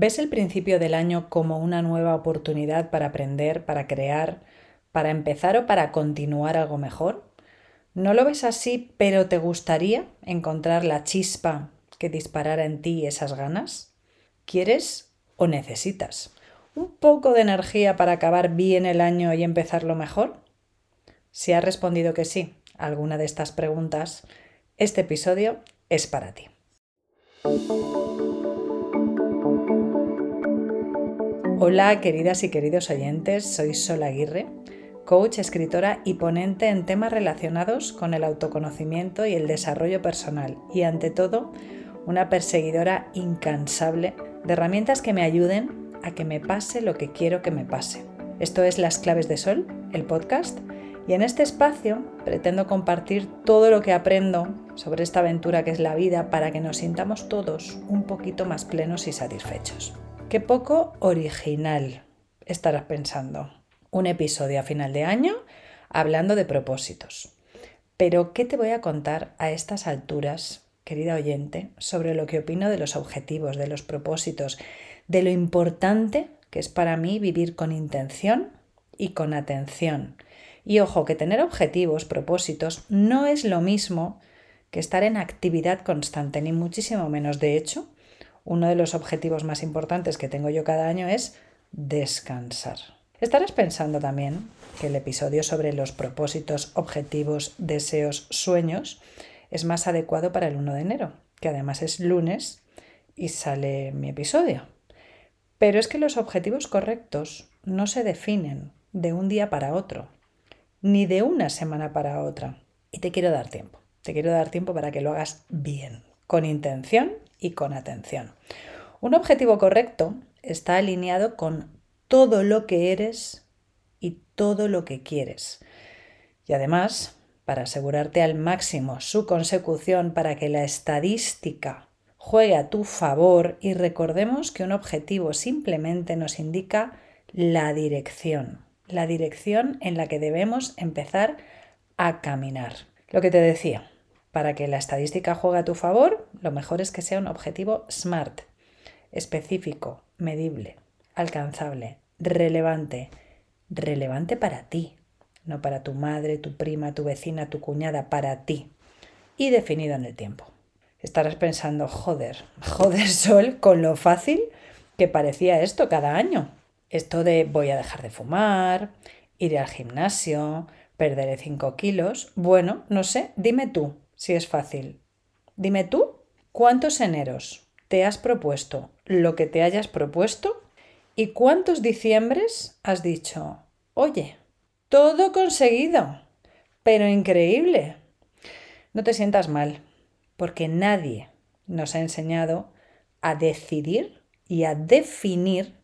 ¿Ves el principio del año como una nueva oportunidad para aprender, para crear, para empezar o para continuar algo mejor? ¿No lo ves así, pero te gustaría encontrar la chispa que disparara en ti esas ganas? ¿Quieres o necesitas un poco de energía para acabar bien el año y empezarlo mejor? Si has respondido que sí a alguna de estas preguntas, este episodio es para ti. Hola queridas y queridos oyentes, soy Sol Aguirre, coach, escritora y ponente en temas relacionados con el autoconocimiento y el desarrollo personal y ante todo una perseguidora incansable de herramientas que me ayuden a que me pase lo que quiero que me pase. Esto es Las Claves de Sol, el podcast, y en este espacio pretendo compartir todo lo que aprendo sobre esta aventura que es la vida para que nos sintamos todos un poquito más plenos y satisfechos. Qué poco original estarás pensando. Un episodio a final de año hablando de propósitos. Pero, ¿qué te voy a contar a estas alturas, querida oyente, sobre lo que opino de los objetivos, de los propósitos, de lo importante que es para mí vivir con intención y con atención? Y ojo, que tener objetivos, propósitos, no es lo mismo que estar en actividad constante, ni muchísimo menos. De hecho, uno de los objetivos más importantes que tengo yo cada año es descansar. Estarás pensando también que el episodio sobre los propósitos, objetivos, deseos, sueños es más adecuado para el 1 de enero, que además es lunes y sale mi episodio. Pero es que los objetivos correctos no se definen de un día para otro, ni de una semana para otra. Y te quiero dar tiempo. Te quiero dar tiempo para que lo hagas bien, con intención y con atención. Un objetivo correcto está alineado con todo lo que eres y todo lo que quieres. Y además, para asegurarte al máximo su consecución para que la estadística juegue a tu favor y recordemos que un objetivo simplemente nos indica la dirección, la dirección en la que debemos empezar a caminar. Lo que te decía, para que la estadística juegue a tu favor, lo mejor es que sea un objetivo SMART, específico, medible, alcanzable, relevante, relevante para ti, no para tu madre, tu prima, tu vecina, tu cuñada, para ti, y definido en el tiempo. Estarás pensando, joder, joder Sol, con lo fácil que parecía esto cada año. Esto de voy a dejar de fumar, iré al gimnasio, perderé 5 kilos. Bueno, no sé, dime tú, si es fácil. Dime tú, ¿cuántos eneros te has propuesto lo que te hayas propuesto? ¿Y cuántos diciembres has dicho, oye, todo conseguido, pero increíble? No te sientas mal, porque nadie nos ha enseñado a decidir y a definir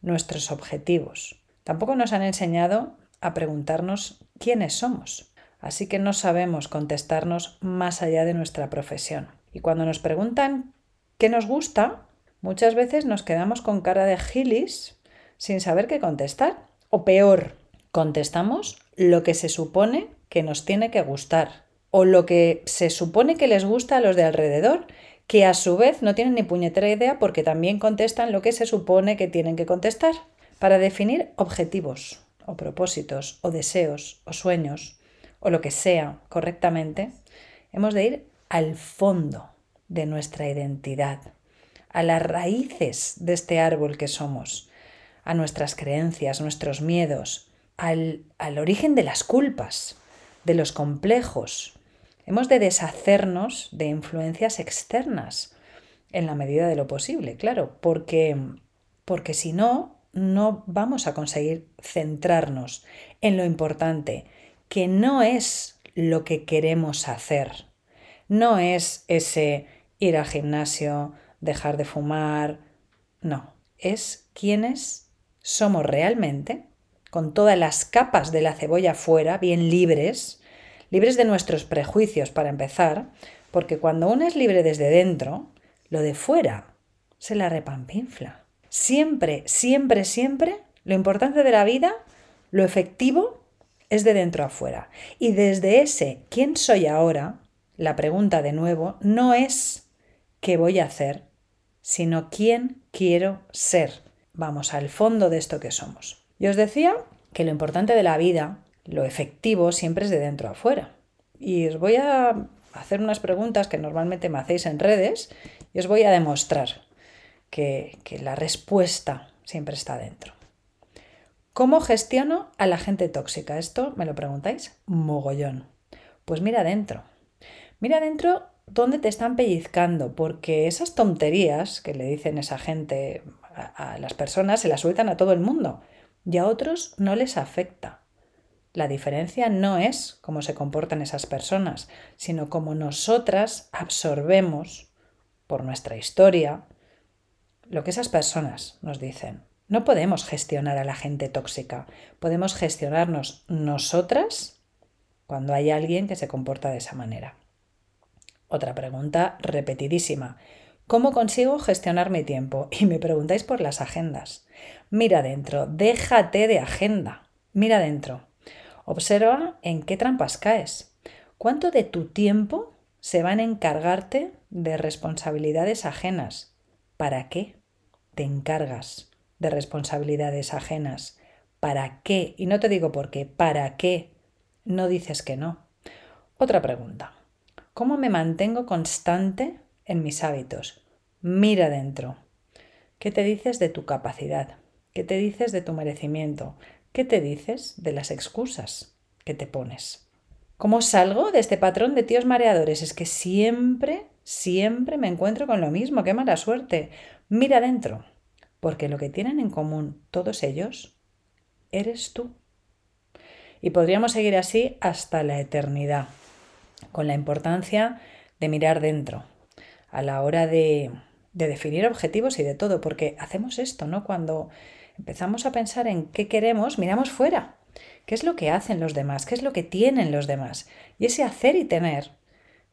nuestros objetivos. Tampoco nos han enseñado a preguntarnos quiénes somos así que no sabemos contestarnos más allá de nuestra profesión. Y cuando nos preguntan qué nos gusta, muchas veces nos quedamos con cara de gilis sin saber qué contestar. O peor, contestamos lo que se supone que nos tiene que gustar o lo que se supone que les gusta a los de alrededor, que a su vez no tienen ni puñetera idea porque también contestan lo que se supone que tienen que contestar. Para definir objetivos o propósitos o deseos o sueños o lo que sea correctamente, hemos de ir al fondo de nuestra identidad, a las raíces de este árbol que somos, a nuestras creencias, nuestros miedos, al, al origen de las culpas, de los complejos. Hemos de deshacernos de influencias externas en la medida de lo posible, claro, porque, porque si no, no vamos a conseguir centrarnos en lo importante, que no es lo que queremos hacer. No es ese ir al gimnasio, dejar de fumar. No, es quienes somos realmente, con todas las capas de la cebolla fuera, bien libres, libres de nuestros prejuicios para empezar, porque cuando uno es libre desde dentro, lo de fuera se la repampinfla. Siempre, siempre, siempre, lo importante de la vida, lo efectivo es de dentro a fuera. Y desde ese ¿quién soy ahora? La pregunta de nuevo no es ¿qué voy a hacer? sino quién quiero ser. Vamos al fondo de esto que somos. Y os decía que lo importante de la vida, lo efectivo, siempre es de dentro a afuera. Y os voy a hacer unas preguntas que normalmente me hacéis en redes y os voy a demostrar que, que la respuesta siempre está dentro. ¿Cómo gestiono a la gente tóxica? Esto me lo preguntáis mogollón. Pues mira adentro. Mira adentro dónde te están pellizcando, porque esas tonterías que le dicen esa gente a, a las personas se las sueltan a todo el mundo y a otros no les afecta. La diferencia no es cómo se comportan esas personas, sino cómo nosotras absorbemos por nuestra historia lo que esas personas nos dicen. No podemos gestionar a la gente tóxica, podemos gestionarnos nosotras cuando hay alguien que se comporta de esa manera. Otra pregunta repetidísima. ¿Cómo consigo gestionar mi tiempo? Y me preguntáis por las agendas. Mira dentro, déjate de agenda. Mira dentro. Observa en qué trampas caes. ¿Cuánto de tu tiempo se van a encargarte de responsabilidades ajenas? ¿Para qué te encargas de responsabilidades ajenas? ¿Para qué? Y no te digo por qué, ¿para qué no dices que no? Otra pregunta. ¿Cómo me mantengo constante en mis hábitos? Mira dentro. ¿Qué te dices de tu capacidad? ¿Qué te dices de tu merecimiento? ¿Qué te dices de las excusas que te pones? ¿Cómo salgo de este patrón de tíos mareadores? Es que siempre, siempre me encuentro con lo mismo. ¡Qué mala suerte! Mira adentro, porque lo que tienen en común todos ellos eres tú. Y podríamos seguir así hasta la eternidad, con la importancia de mirar dentro a la hora de, de definir objetivos y de todo, porque hacemos esto, ¿no? Cuando empezamos a pensar en qué queremos, miramos fuera. ¿Qué es lo que hacen los demás? ¿Qué es lo que tienen los demás? Y ese hacer y tener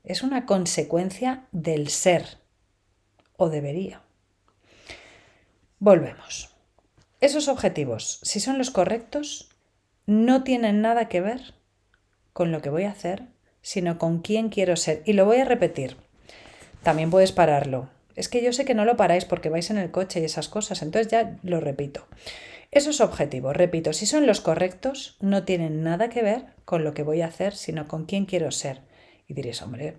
es una consecuencia del ser, o debería. Volvemos. Esos objetivos, si son los correctos, no tienen nada que ver con lo que voy a hacer, sino con quién quiero ser. Y lo voy a repetir. También puedes pararlo. Es que yo sé que no lo paráis porque vais en el coche y esas cosas, entonces ya lo repito. Esos objetivos, repito, si son los correctos, no tienen nada que ver con lo que voy a hacer, sino con quién quiero ser. Y diréis, hombre,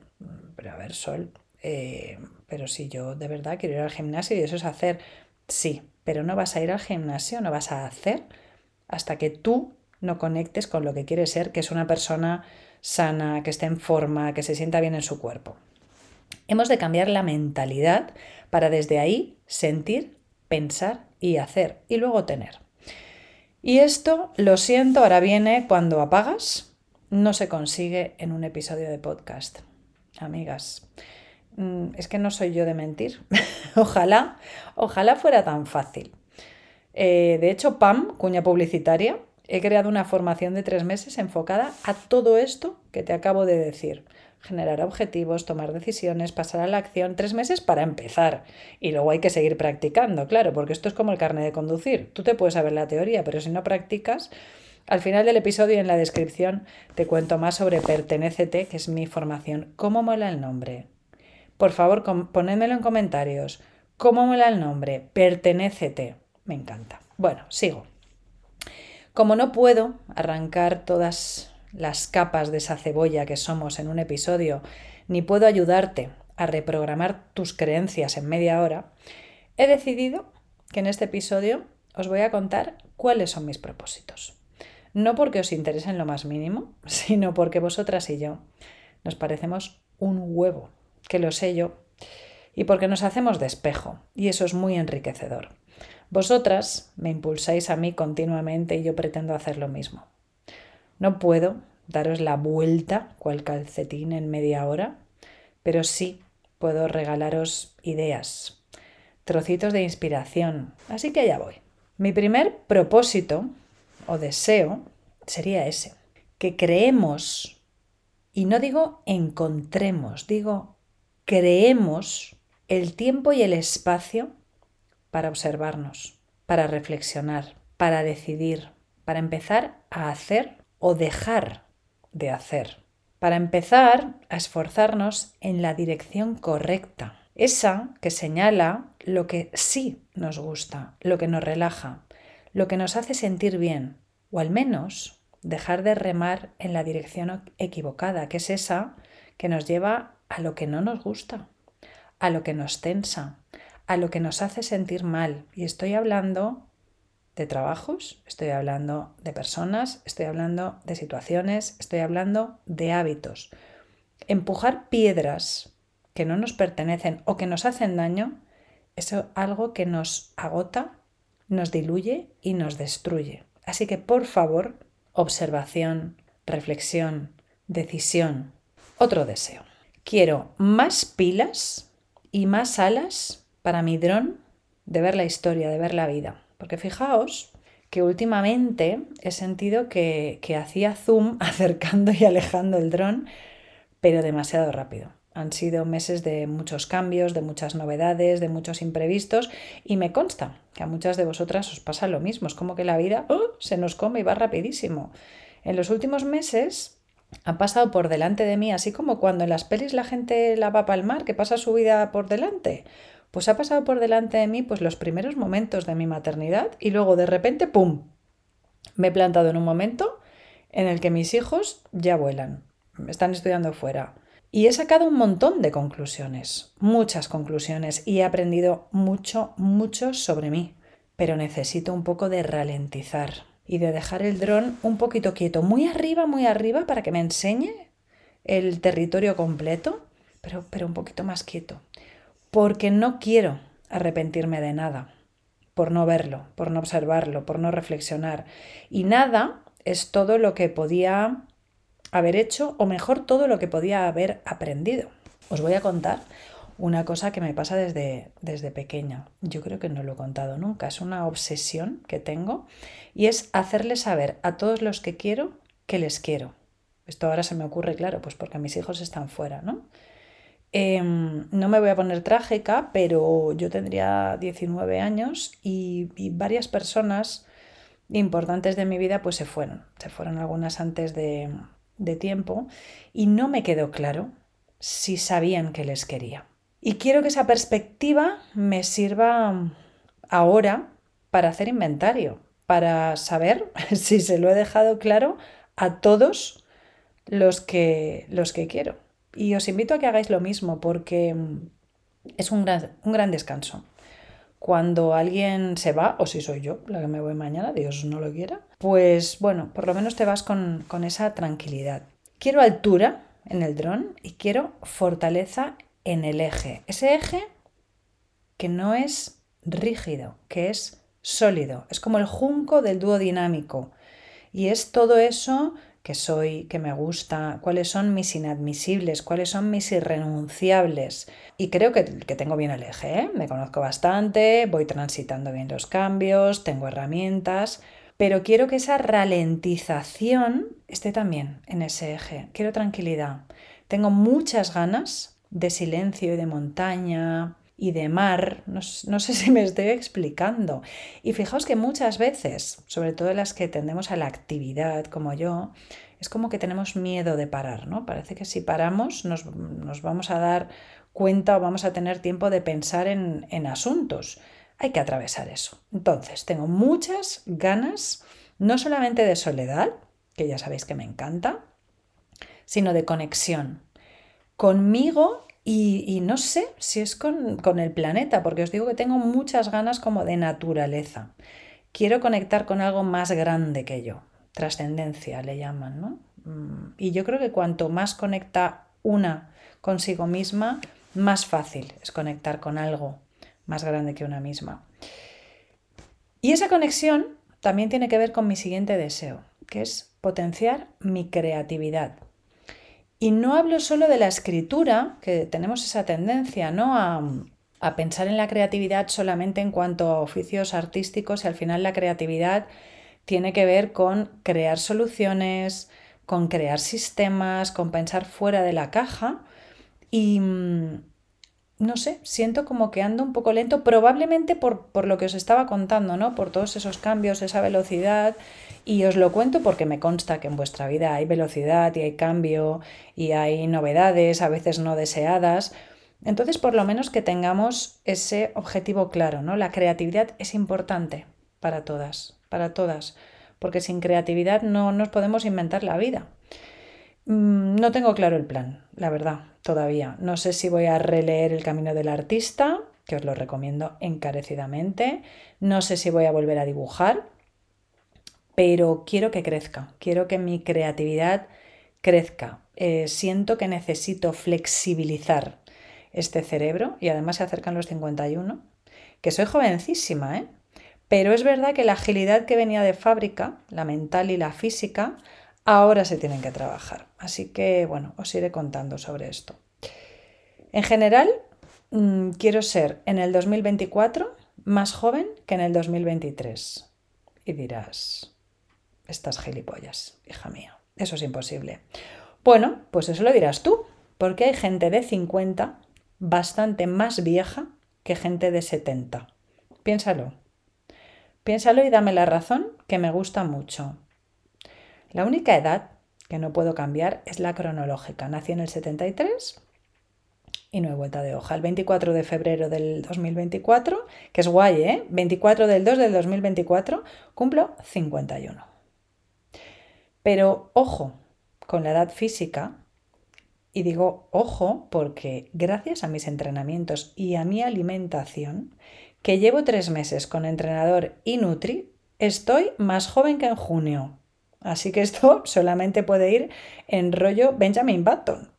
pero a ver, Sol, eh, pero si yo de verdad quiero ir al gimnasio y eso es hacer, sí, pero no vas a ir al gimnasio, no vas a hacer hasta que tú no conectes con lo que quieres ser, que es una persona sana, que esté en forma, que se sienta bien en su cuerpo. Hemos de cambiar la mentalidad para desde ahí sentir, pensar y hacer y luego tener. Y esto, lo siento, ahora viene cuando apagas, no se consigue en un episodio de podcast. Amigas, es que no soy yo de mentir. ojalá, ojalá fuera tan fácil. Eh, de hecho, PAM, cuña publicitaria, he creado una formación de tres meses enfocada a todo esto que te acabo de decir generar objetivos, tomar decisiones, pasar a la acción, tres meses para empezar. Y luego hay que seguir practicando, claro, porque esto es como el carnet de conducir. Tú te puedes saber la teoría, pero si no practicas, al final del episodio y en la descripción te cuento más sobre Pertenécete, que es mi formación. ¿Cómo mola el nombre? Por favor, ponedmelo en comentarios. ¿Cómo mola el nombre? Pertenécete. Me encanta. Bueno, sigo. Como no puedo arrancar todas las capas de esa cebolla que somos en un episodio, ni puedo ayudarte a reprogramar tus creencias en media hora, he decidido que en este episodio os voy a contar cuáles son mis propósitos. No porque os interese en lo más mínimo, sino porque vosotras y yo nos parecemos un huevo, que lo sé yo, y porque nos hacemos de espejo, y eso es muy enriquecedor. Vosotras me impulsáis a mí continuamente y yo pretendo hacer lo mismo. No puedo daros la vuelta cual calcetín en media hora, pero sí puedo regalaros ideas, trocitos de inspiración. Así que allá voy. Mi primer propósito o deseo sería ese, que creemos, y no digo encontremos, digo creemos el tiempo y el espacio para observarnos, para reflexionar, para decidir, para empezar a hacer o dejar de hacer. Para empezar a esforzarnos en la dirección correcta. esa que señala lo que sí nos gusta, lo que nos relaja, lo que nos hace sentir bien, o al menos dejar de remar en la dirección equivocada, que es esa que nos lleva a lo que no nos gusta, a lo que nos tensa, a lo que nos hace sentir mal. Y estoy hablando de trabajos, estoy hablando de personas, estoy hablando de situaciones, estoy hablando de hábitos. Empujar piedras que no nos pertenecen o que nos hacen daño es algo que nos agota, nos diluye y nos destruye. Así que por favor, observación, reflexión, decisión. Otro deseo. Quiero más pilas y más alas para mi dron de ver la historia, de ver la vida. Porque fijaos que últimamente he sentido que, que hacía zoom acercando y alejando el dron, pero demasiado rápido. Han sido meses de muchos cambios, de muchas novedades, de muchos imprevistos y me consta que a muchas de vosotras os pasa lo mismo. Es como que la vida ¡oh! se nos come y va rapidísimo. En los últimos meses ha pasado por delante de mí, así como cuando en las pelis la gente la va para el mar, que pasa su vida por delante. Pues ha pasado por delante de mí pues los primeros momentos de mi maternidad y luego de repente, ¡pum! Me he plantado en un momento en el que mis hijos ya vuelan, están estudiando fuera y he sacado un montón de conclusiones, muchas conclusiones, y he aprendido mucho, mucho sobre mí. Pero necesito un poco de ralentizar y de dejar el dron un poquito quieto, muy arriba, muy arriba, para que me enseñe el territorio completo, pero, pero un poquito más quieto. Porque no quiero arrepentirme de nada, por no verlo, por no observarlo, por no reflexionar. Y nada es todo lo que podía haber hecho o mejor todo lo que podía haber aprendido. Os voy a contar una cosa que me pasa desde, desde pequeña. Yo creo que no lo he contado nunca. Es una obsesión que tengo y es hacerle saber a todos los que quiero que les quiero. Esto ahora se me ocurre, claro, pues porque mis hijos están fuera, ¿no? Em, no me voy a poner trágica, pero yo tendría 19 años y, y, varias personas importantes de mi vida pues se fueron. Se fueron algunas antes de, de tiempo y no me quedó claro si sabían que les quería. Y quiero que esa perspectiva me sirva ahora para hacer inventario, para saber si se lo he dejado claro a todos los que, los que quiero. Y os invito a que hagáis lo mismo porque es un gran, un gran descanso cuando alguien se va, o si soy yo la que me voy mañana, Dios no lo quiera, pues bueno, por lo menos te vas con, esa tranquilidad. Quiero altura en el dron y quiero fortaleza en el eje. Ese eje que no es rígido, que es sólido. Es como el junco del dúo dinámico. Y es todo eso que soy, que me gusta, cuáles son mis inadmisibles, cuáles son mis irrenunciables. Y creo que, tengo bien el eje, ¿eh? me conozco bastante, voy transitando bien los cambios, tengo herramientas, pero quiero que esa ralentización esté también en ese eje. Quiero tranquilidad. Tengo muchas ganas de silencio y de montaña, y de mar, no, no, sé si me estoy explicando. Y fijaos que muchas veces, sobre todo las que tendemos a la actividad como yo, es como que tenemos miedo de parar, ¿no? Parece que si paramos nos, nos vamos a dar cuenta o vamos a tener tiempo de pensar en, en asuntos. Hay que atravesar eso. Entonces, tengo muchas ganas, no solamente de soledad, que ya sabéis que me encanta, sino de conexión conmigo y, no sé si es con, con, el planeta, porque os digo que tengo muchas ganas como de naturaleza. Quiero conectar con algo más grande que yo. Trascendencia le llaman, ¿no? Mm, y yo creo que cuanto más conecta una consigo misma, más fácil es conectar con algo más grande que una misma. Y esa conexión también tiene que ver con mi siguiente deseo, que es potenciar mi creatividad. Y no hablo solo de la escritura, que tenemos esa tendencia ¿no? a, pensar en la creatividad solamente en cuanto a oficios artísticos y al final la creatividad tiene que ver con crear soluciones, con crear sistemas, con pensar fuera de la caja y mm, no sé, siento como que ando un poco lento, probablemente por, por, lo que os estaba contando, ¿no? Por todos esos cambios, esa velocidad y os lo cuento porque me consta que en vuestra vida hay velocidad y hay cambio y hay novedades, a veces no deseadas. Entonces, por lo menos que tengamos ese objetivo claro, ¿no? La creatividad es importante para todas, para todas, porque sin creatividad no nos podemos inventar la vida. Mm, no tengo claro el plan, la verdad, todavía. No sé si voy a releer El Camino del Artista, que os lo recomiendo encarecidamente. No sé si voy a volver a dibujar, pero quiero que crezca, quiero que mi creatividad crezca. Eh, siento que necesito flexibilizar este cerebro y además se acercan los 51, que soy jovencísima, ¿eh? Pero es verdad que la agilidad que venía de fábrica, la mental y la física, ahora se tienen que trabajar. Así que, bueno, os iré contando sobre esto. En general, mm, quiero ser en el 2024 más joven que en el 2023. Y dirás, estas gilipollas, hija mía, eso es imposible. Bueno, pues eso lo dirás tú, porque hay gente de 50 bastante más vieja que gente de 70. Piénsalo. Piénsalo y dame la razón, que me gusta mucho. La única edad que no puedo cambiar es la cronológica. Nací en el 73 y no he vuelta de hoja. El 24 de febrero del 2024, que es guay, ¿eh? 24 del 2 del 2024, cumplo 51. Pero ojo con la edad física, y digo ojo porque gracias a mis entrenamientos y a mi alimentación, que llevo tres meses con entrenador y Nutri, estoy más joven que en junio. Así que esto solamente puede ir en rollo Benjamin Button.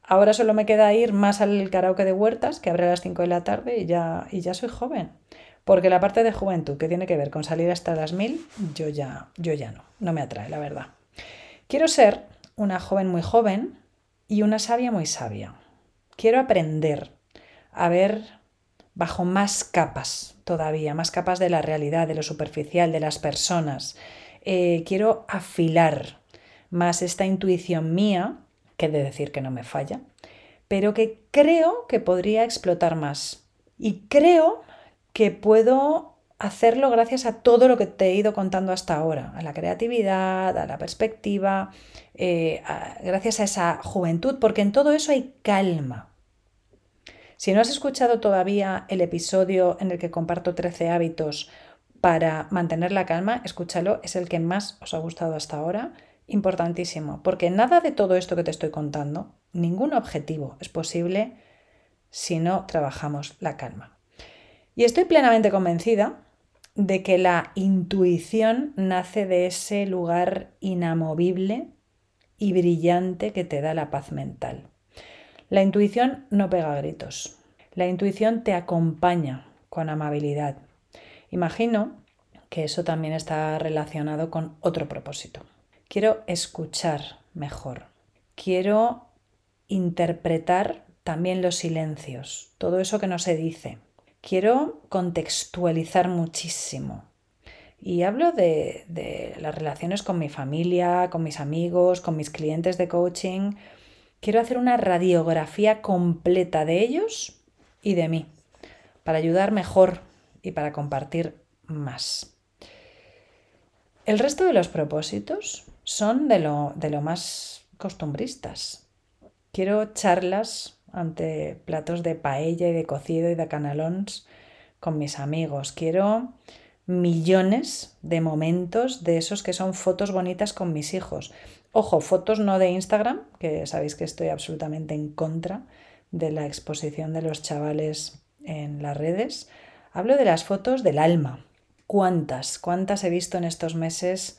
Ahora solo me queda ir más al karaoke de huertas, que abre a las 5 de la tarde, y ya, y ya soy joven. Porque la parte de juventud que tiene que ver con salir hasta las mil, yo ya, yo ya no, no me atrae, la verdad. Quiero ser una joven muy joven, y una sabia muy sabia. Quiero aprender a ver bajo más capas todavía, más capas de la realidad, de lo superficial, de las personas. Eh, quiero afilar más esta intuición mía, que de decir que no me falla, pero que creo que podría explotar más. Y creo que puedo hacerlo gracias a todo lo que te he ido contando hasta ahora, a la creatividad, a la perspectiva, eh, gracias a esa juventud, porque en todo eso hay calma. Si no has escuchado todavía el episodio en el que comparto 13 hábitos para mantener la calma, escúchalo, es el que más os ha gustado hasta ahora. Importantísimo, porque nada de todo esto que te estoy contando, ningún objetivo es posible si no trabajamos la calma. Y estoy plenamente convencida de que la intuición nace de ese lugar inamovible y brillante que te da la paz mental. La intuición no pega gritos. La intuición te acompaña con amabilidad. Imagino que eso también está relacionado con otro propósito. Quiero escuchar mejor. Quiero interpretar también los silencios, todo eso que no se dice. Quiero contextualizar muchísimo. Y hablo de, las relaciones con mi familia, con mis amigos, con mis clientes de coaching. Quiero hacer una radiografía completa de ellos y de mí, para ayudar mejor y para compartir más. El resto de los propósitos son de lo, de lo más costumbristas. Quiero charlas ante platos de paella y de cocido y de canalons con mis amigos. Quiero millones de momentos de esos que son fotos bonitas con mis hijos. Ojo, fotos no de Instagram, que sabéis que estoy absolutamente en contra de la exposición de los chavales en las redes. Hablo de las fotos del alma. ¿Cuántas? ¿Cuántas he visto en estos meses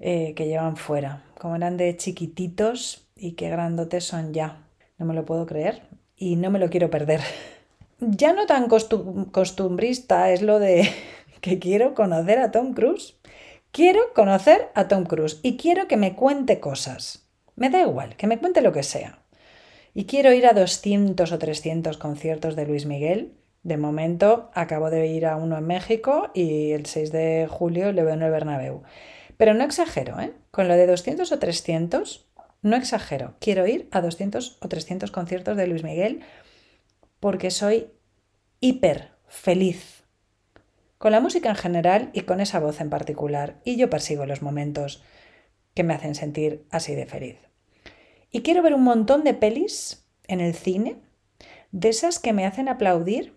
eh, que llevan fuera? Como eran de chiquititos y qué grandotes son ya. No me lo puedo creer y no me lo quiero perder. Ya no tan costumbrista es lo de que quiero conocer a Tom Cruise. Quiero conocer a Tom Cruise y quiero que me cuente cosas. Me da igual, que me cuente lo que sea. Y quiero ir a 200 o 300 conciertos de Luis Miguel. De momento acabo de ir a uno en México y el 6 de julio le veo en el Bernabéu. Pero no exagero, ¿eh? Con lo de 200 o 300, no exagero. Quiero ir a 200 o 300 conciertos de Luis Miguel porque soy hiper feliz con la música en general y con esa voz en particular, y yo persigo los momentos que me hacen sentir así de feliz. Y quiero ver un montón de pelis en el cine de esas que me hacen aplaudir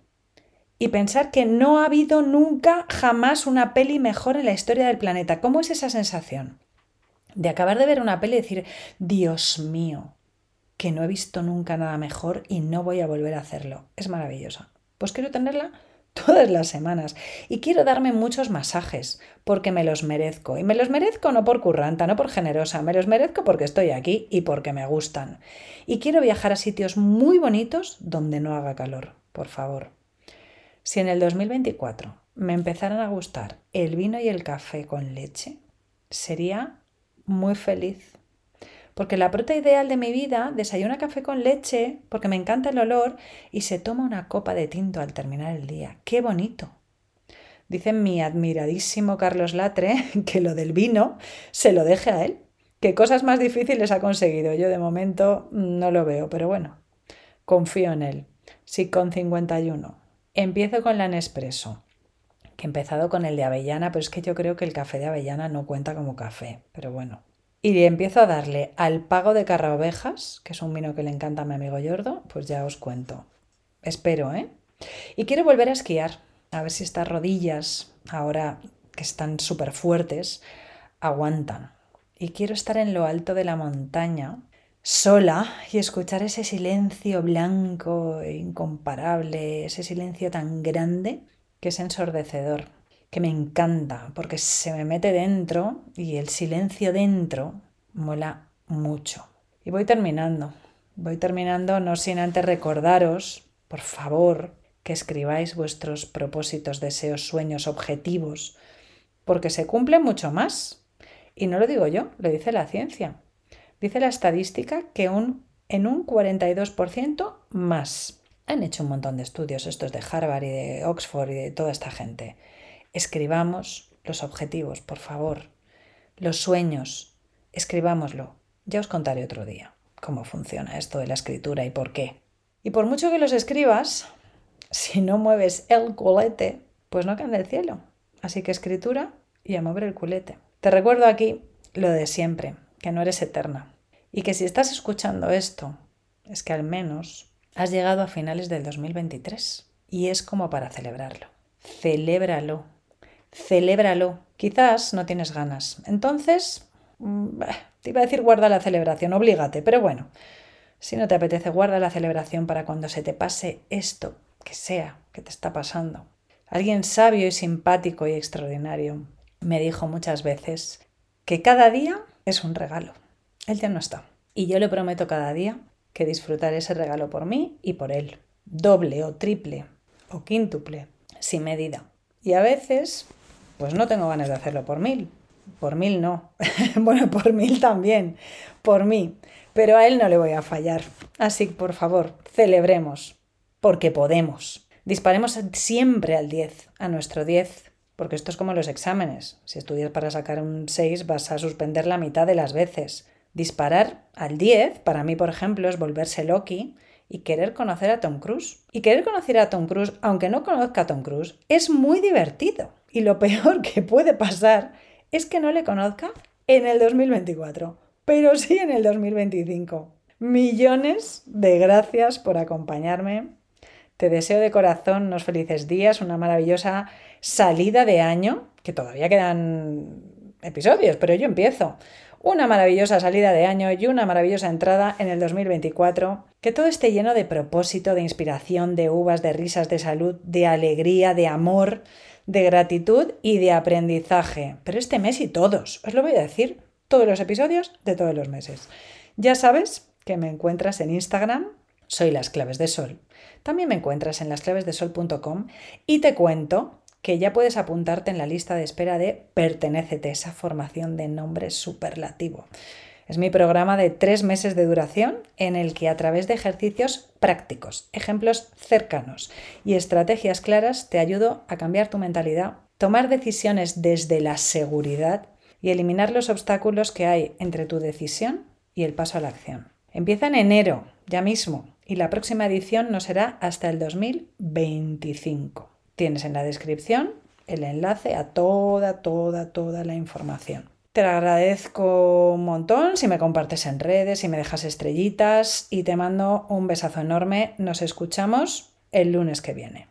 y pensar que no ha habido nunca jamás una peli mejor en la historia del planeta. ¿Cómo es esa sensación? De acabar de ver una peli y decir, Dios mío, que no he visto nunca nada mejor y no voy a volver a hacerlo. Es maravillosa. Pues quiero tenerla todas las semanas y quiero darme muchos masajes porque me los merezco. Y me los merezco no por curranta, no por generosa, me los merezco porque estoy aquí y porque me gustan. Y quiero viajar a sitios muy bonitos donde no haga calor, por favor. Si en el 2024 me empezaran a gustar el vino y el café con leche, sería muy feliz. Porque la prota ideal de mi vida desayuna café con leche porque me encanta el olor y se toma una copa de tinto al terminar el día. ¡Qué bonito! Dice mi admiradísimo Carlos Latre que lo del vino se lo deje a él. ¿Qué cosas más difíciles ha conseguido? Yo de momento no lo veo, pero bueno, confío en él. Si con 51 Empiezo con la Nespresso, que he empezado con el de avellana, pero es que yo creo que el café de avellana no cuenta como café, pero bueno. Y empiezo a darle al pago de carraovejas, que es un vino que le encanta a mi amigo Yordo, pues ya os cuento. Espero, ¿eh? Y quiero volver a esquiar, a ver si estas rodillas, ahora que están súper fuertes, aguantan. Y quiero estar en lo alto de la montaña sola y escuchar ese silencio blanco e incomparable, ese silencio tan grande que es ensordecedor, que me encanta porque se me mete dentro y el silencio dentro mola mucho. Y voy terminando, voy terminando no sin antes recordaros, por favor, que escribáis vuestros propósitos, deseos, sueños, objetivos, porque se cumplen mucho más. Y no lo digo yo, lo dice la ciencia. Dice la estadística que un, en un 42% más. Han hecho un montón de estudios estos de Harvard y de Oxford y de toda esta gente. Escribamos los objetivos, por favor. Los sueños, escribámoslo. Ya os contaré otro día cómo funciona esto de la escritura y por qué. Y por mucho que los escribas, si no mueves el culete, pues no caen del cielo. Así que escritura y a mover el culete. Te recuerdo aquí lo de siempre que no eres eterna. Y que si estás escuchando esto, es que al menos has llegado a finales del 2023. Y es como para celebrarlo. Celébralo. Celébralo. Quizás no tienes ganas. Entonces, mm, te iba a decir guarda la celebración, oblígate, pero bueno, si no te apetece, guarda la celebración para cuando se te pase esto, que sea, que te está pasando. Alguien sabio y simpático y extraordinario me dijo muchas veces que cada día es un regalo. Él ya no está. Y yo le prometo cada día que disfrutaré ese regalo por mí y por él. Doble o triple o quíntuple, sin medida. Y a veces, pues no tengo ganas de hacerlo por mil. Por mil no. bueno, por mil también. Por mí. Pero a él no le voy a fallar. Así que, por favor, celebremos. Porque podemos. Disparemos siempre al 10, a nuestro 10, porque esto es como los exámenes. Si estudias para sacar un 6 vas a suspender la mitad de las veces. Disparar al 10, para mí, por ejemplo, es volverse Loki y querer conocer a Tom Cruise. Y querer conocer a Tom Cruise, aunque no conozca a Tom Cruise, es muy divertido. Y lo peor que puede pasar es que no le conozca en el 2024, pero sí en el 2025. Millones de gracias por acompañarme. Te deseo de corazón unos felices días, una maravillosa salida de año, que todavía quedan episodios, pero yo empiezo. Una maravillosa salida de año y una maravillosa entrada en el 2024. Que todo esté lleno de propósito, de inspiración, de uvas, de risas, de salud, de alegría, de amor, de gratitud y de aprendizaje. Pero este mes y todos, os lo voy a decir, todos los episodios de todos los meses. Ya sabes que me encuentras en Instagram, soy las claves de sol. También me encuentras en lasclavesdesol.com y te cuento que ya puedes apuntarte en la lista de espera de Pertenécete, esa formación de nombre superlativo. Es mi programa de tres meses de duración en el que a través de ejercicios prácticos, ejemplos cercanos y estrategias claras te ayudo a cambiar tu mentalidad, tomar decisiones desde la seguridad y eliminar los obstáculos que hay entre tu decisión y el paso a la acción. Empieza en enero, ya mismo, y la próxima edición no será hasta el 2025. Tienes en la descripción el enlace a toda, toda, toda la información. Te lo agradezco un montón si me compartes en redes, si me dejas estrellitas y te mando un besazo enorme. Nos escuchamos el lunes que viene.